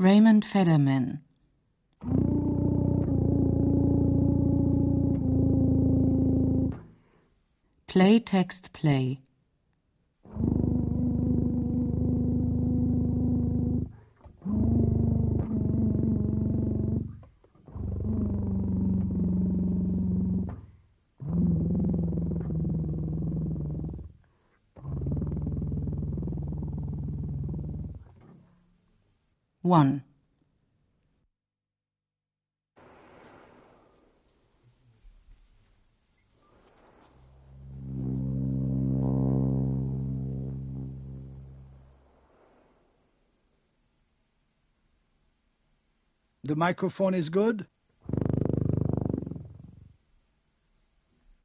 Raymond Federman. Play Text Play One. The microphone is good.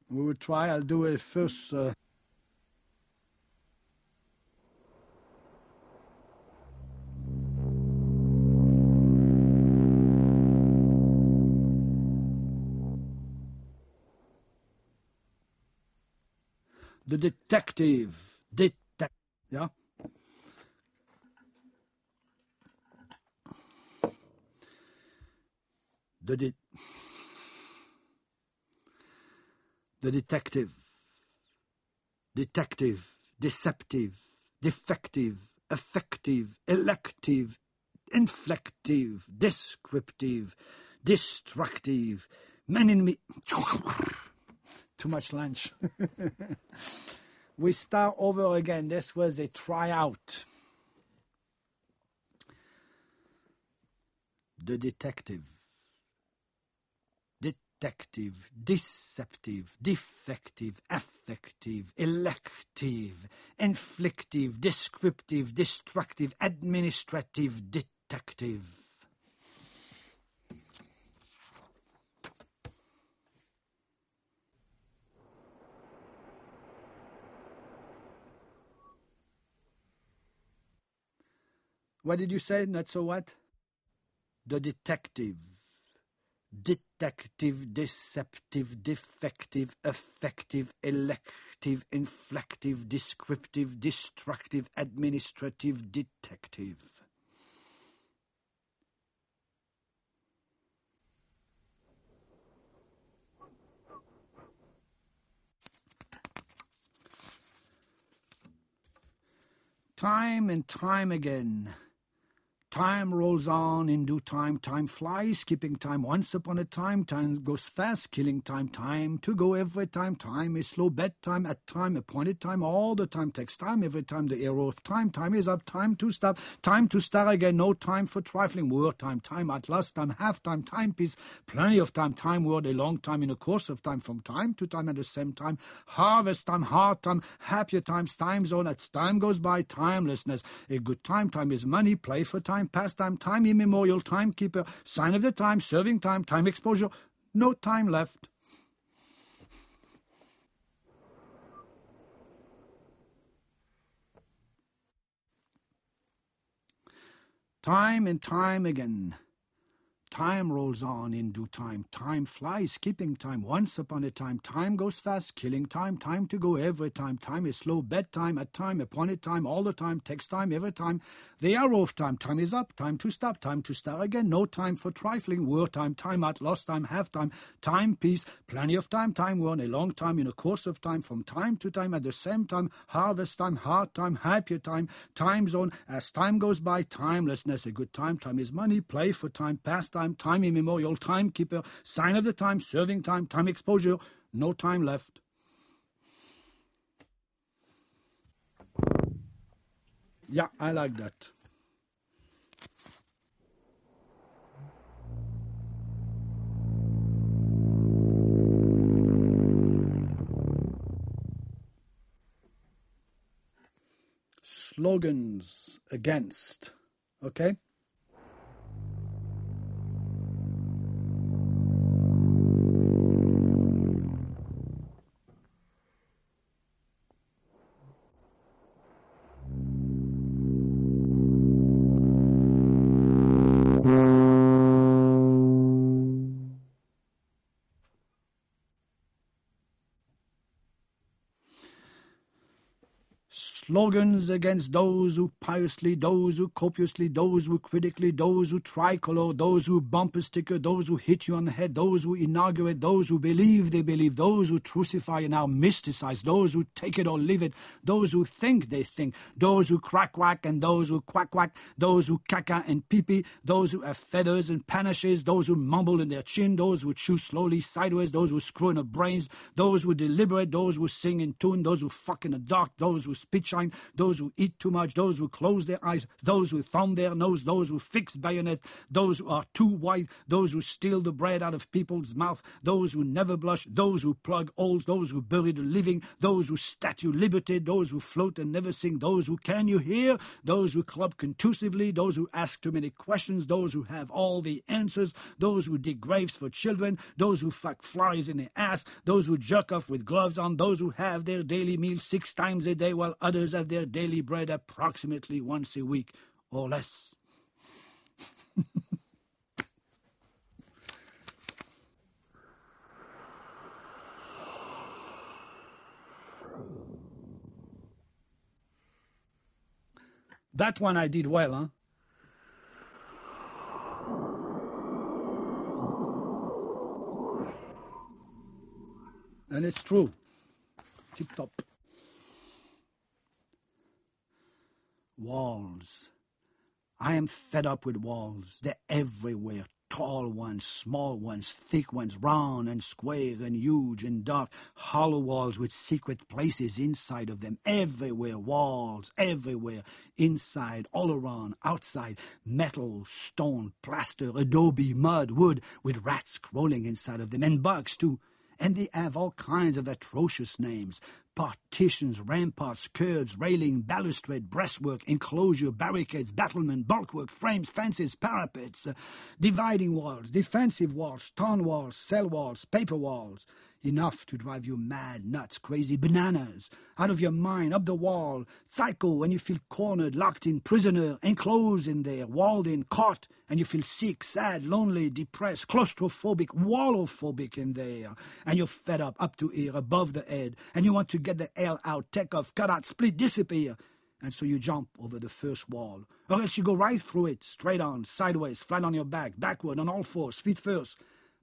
We will try. I'll do a first. Uh, the detective. Detec- yeah. The de- the detective. Detective. Deceptive. Defective. Effective. Elective. Inflective. Descriptive. Destructive. Men in me. Too much lunch. we start over again. This was a tryout. The detective. Detective, deceptive, defective, affective, elective, inflictive, descriptive, destructive, administrative, detective. What did you say? Not so what? The detective. Detective, deceptive, defective, effective, elective, inflective, descriptive, destructive, administrative, detective. Time and time again. Time rolls on in due time, time flies, skipping time. Once upon a time, time goes fast, killing time, time to go every time, time is slow, bedtime at time, appointed time, all the time takes time, every time the arrow of time, time is up, time to stop, time to start again, no time for trifling, war time, time at last time, half time, Time timepiece, plenty of time, time word, a long time in a course of time, from time to time at the same time, harvest time, hard time, happier times, time zone, as time goes by, timelessness, a good time, time is money, play for time, pastime, time immemorial, timekeeper, sign of the time, serving time, time exposure, no time left. Time and time again. Time rolls on in due time. Time flies, keeping time. Once upon a time, time goes fast, killing time. Time to go every time. Time is slow. Bedtime at time, upon a time, all the time. Takes time every time. The arrow of time. Time is up. Time to stop. Time to start again. No time for trifling. War time. Time at lost time. Half time. Time peace. Plenty of time. Time won a long time in a course of time. From time to time at the same time. Harvest time. Hard time. Happier time. Time zone. As time goes by. Timelessness. A good time. Time is money. Play for time. Pastime time, time, time immemorial, timekeeper, sign of the time, serving time, time exposure, no time left. Yeah, I like that. Slogans against, okay? Slogans against those who piously, those who copiously, those who critically, those who tricolor, those who bumper sticker, those who hit you on the head, those who inaugurate, those who believe they believe, those who crucify and now mysticize, those who take it or leave it, those who think they think, those who crack whack and those who quack quack, those who caca and pee pee, those who have feathers and panaches, those who mumble in their chin, those who chew slowly sideways, those who screw in their brains, those who deliberate, those who sing in tune, those who fuck in the dark, those who spit shine, those who eat too much, those who close their eyes, those who thumb their nose, those who fix bayonets, those who are too white, those who steal the bread out of people's mouth, those who never blush, those who plug holes, those who bury the living, those who statue liberty, those who float and never sing, those who can you hear, those who club contusively, those who ask too many questions, those who have all the answers, those who dig graves for children, those who fuck flies in the ass, those who jerk off with gloves on, those who have their daily meal six times a day while others have their daily bread approximately once a week or less. that one I did well, huh? And it's true. Tip top. Walls. I am fed up with walls. They're everywhere. Tall ones, small ones, thick ones, round and square and huge and dark, hollow walls with secret places inside of them. Everywhere, walls, everywhere, inside, all around, outside, metal, stone, plaster, adobe, mud, wood, with rats crawling inside of them, and bugs too. And they have all kinds of atrocious names partitions, ramparts, curbs, railing, balustrade, breastwork, enclosure, barricades, battlement, bulwark, frames, fences, parapets, uh, dividing walls, defensive walls, stone walls, cell walls, paper walls. Enough to drive you mad, nuts, crazy, bananas, out of your mind, up the wall, psycho when you feel cornered, locked in, prisoner, enclosed in there, walled in, caught, and you feel sick, sad, lonely, depressed, claustrophobic, wallophobic in there, and you're fed up, up to ear, above the head, and you want to get the hell out, take off, cut out, split, disappear. And so you jump over the first wall, or else you go right through it, straight on, sideways, flat on your back, backward, on all fours, feet first.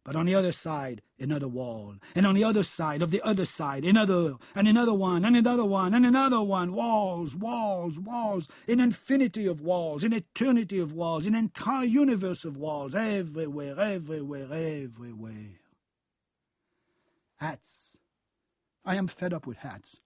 But on the other side, another wall. And on the other side of the other side, another, and another one, and another one, and another one. Walls, walls, walls. An infinity of walls, an eternity of walls, an entire universe of walls. Everywhere, everywhere, everywhere. Hats. I am fed up with hats.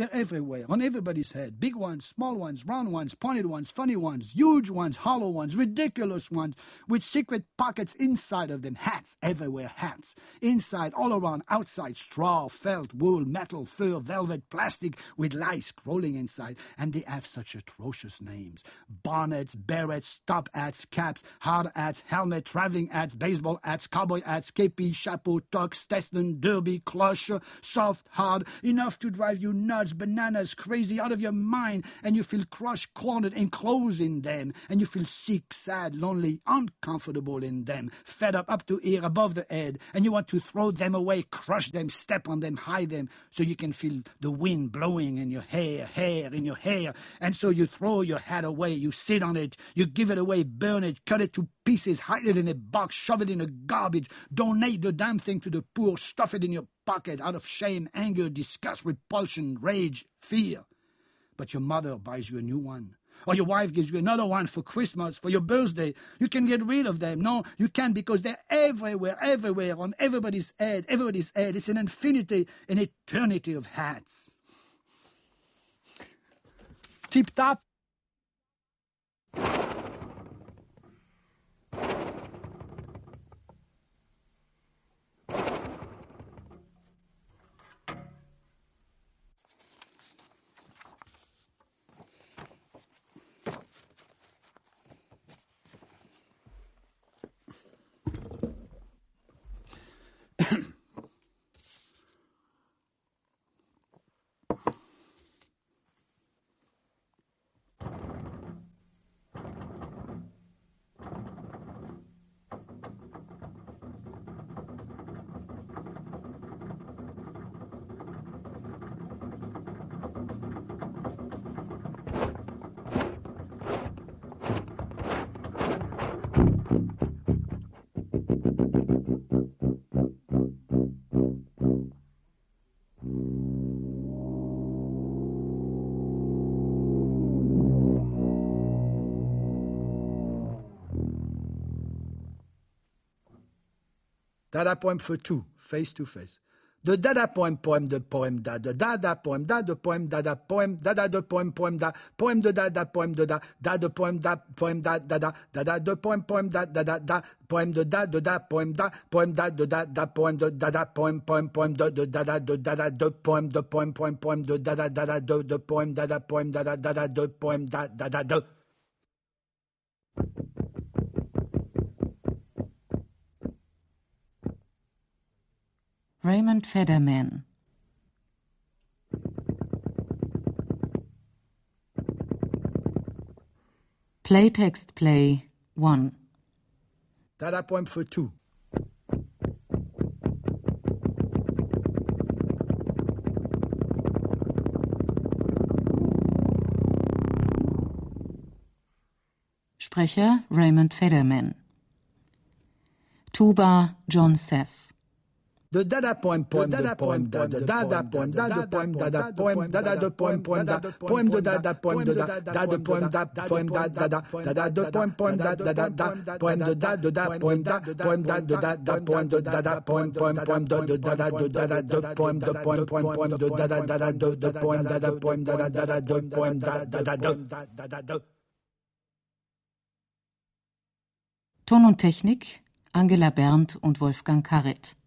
They're everywhere, on everybody's head. Big ones, small ones, round ones, pointed ones, funny ones, huge ones, hollow ones, ridiculous ones, with secret pockets inside of them. Hats everywhere, hats. Inside, all around, outside, straw, felt, wool, metal, fur, velvet, plastic, with lice crawling inside. And they have such atrocious names. Bonnets, berets, top hats, caps, hard hats, helmet, traveling hats, baseball hats, cowboy hats, kepi, chapeau, tux, Stetson, derby, clutch, soft, hard, enough to drive you nuts nuts, bananas, crazy out of your mind, and you feel crushed, cornered, enclosed in them, and you feel sick, sad, lonely, uncomfortable in them, fed up up to ear, above the head, and you want to throw them away, crush them, step on them, hide them, so you can feel the wind blowing in your hair, hair in your hair, and so you throw your hat away, you sit on it, you give it away, burn it, cut it to pieces, hide it in a box, shove it in a garbage, donate the damn thing to the poor, stuff it in your pocket out of shame, anger, disgust, repulsion, rage, fear. But your mother buys you a new one. Or your wife gives you another one for Christmas, for your birthday. You can get rid of them. No, you can't because they're everywhere, everywhere, on everybody's head, everybody's head. It's an infinity, an eternity of hats. Tip top, Dada poem for two, face to face. The dada poem, poem de poem da, the dada poem da, the poem dada poem, dada de poem poem da, poem de dada poem de da, da de poem da, poem da, dada, dada de poem poem da, dada da, poem de da, de da, poem da, poem da, de da, da, poem de dada, poem, poem, poem de, de dada, de dada, de poem, de poem, poem, poem de dada, dada, de, de poem, dada, poem, dada, dada, de poem, da, dada, de. Raymond Federman. Playtext Play 1. Dada poem for two. Sprecher Raymond Federman. Tuba John Sess. The dada poem poem de poem da the dada poem da the poem dada poem dada de poem poem da poem de dada poem de da da de poem da poem da dada dada de poem poem da dada da poem de da de da poem da poem da de da da poem de dada poem poem poem de de dada de dada de poem de poem poem poem de dada dada de de poem dada poem dada dada de poem da dada de dada de Ton und Technik Angela Berndt und Wolfgang Karret.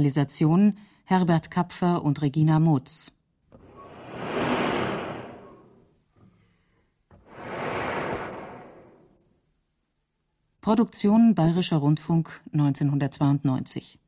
Realisation Herbert Kapfer und Regina Motz. Produktion Bayerischer Rundfunk 1992